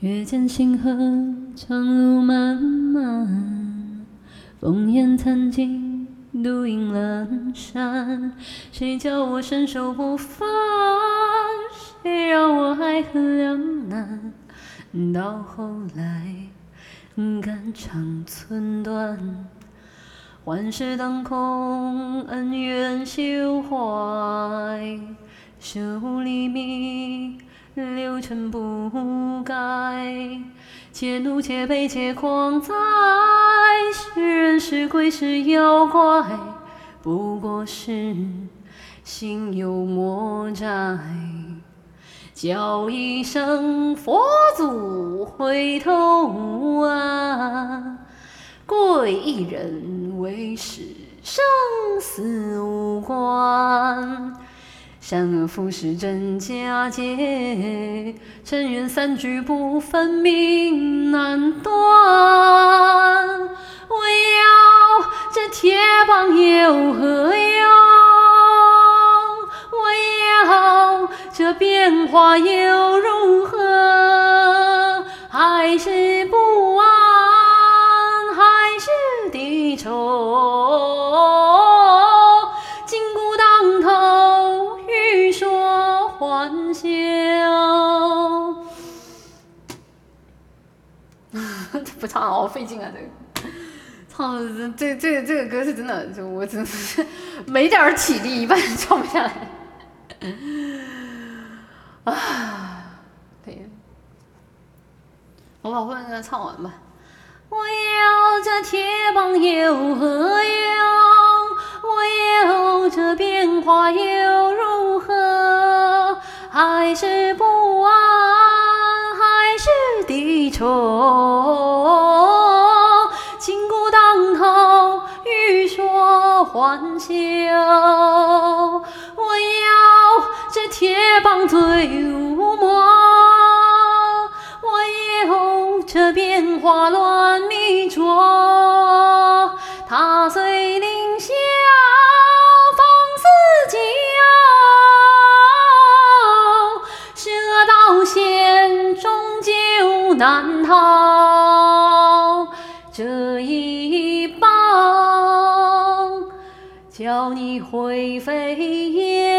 月见星河，长路漫漫，烽烟残尽，独影阑珊。谁叫我身手不凡？谁让我爱恨两难？到后来，肝肠寸断。万事当空，恩怨休怀。修黎明，六尘不改。且怒且悲且狂哉！是人是鬼是妖怪，不过是心有魔债。叫一声佛祖回头啊！贵一人为师生死无关。善恶浮世真假界，尘缘三聚不分明难断。我要这铁棒有何用？我要这变化又如何？还是不安，还是低头。不唱好费劲啊！这个唱这这这个歌是真的，就我真的是没点体力，一般唱不下来。啊，对，我把后面那个唱完吧。我要这铁棒有何用？我要这变化又如何？还是不愁？金箍当头，欲说还休。我要这铁棒醉舞难逃。这一棒，叫你灰飞烟。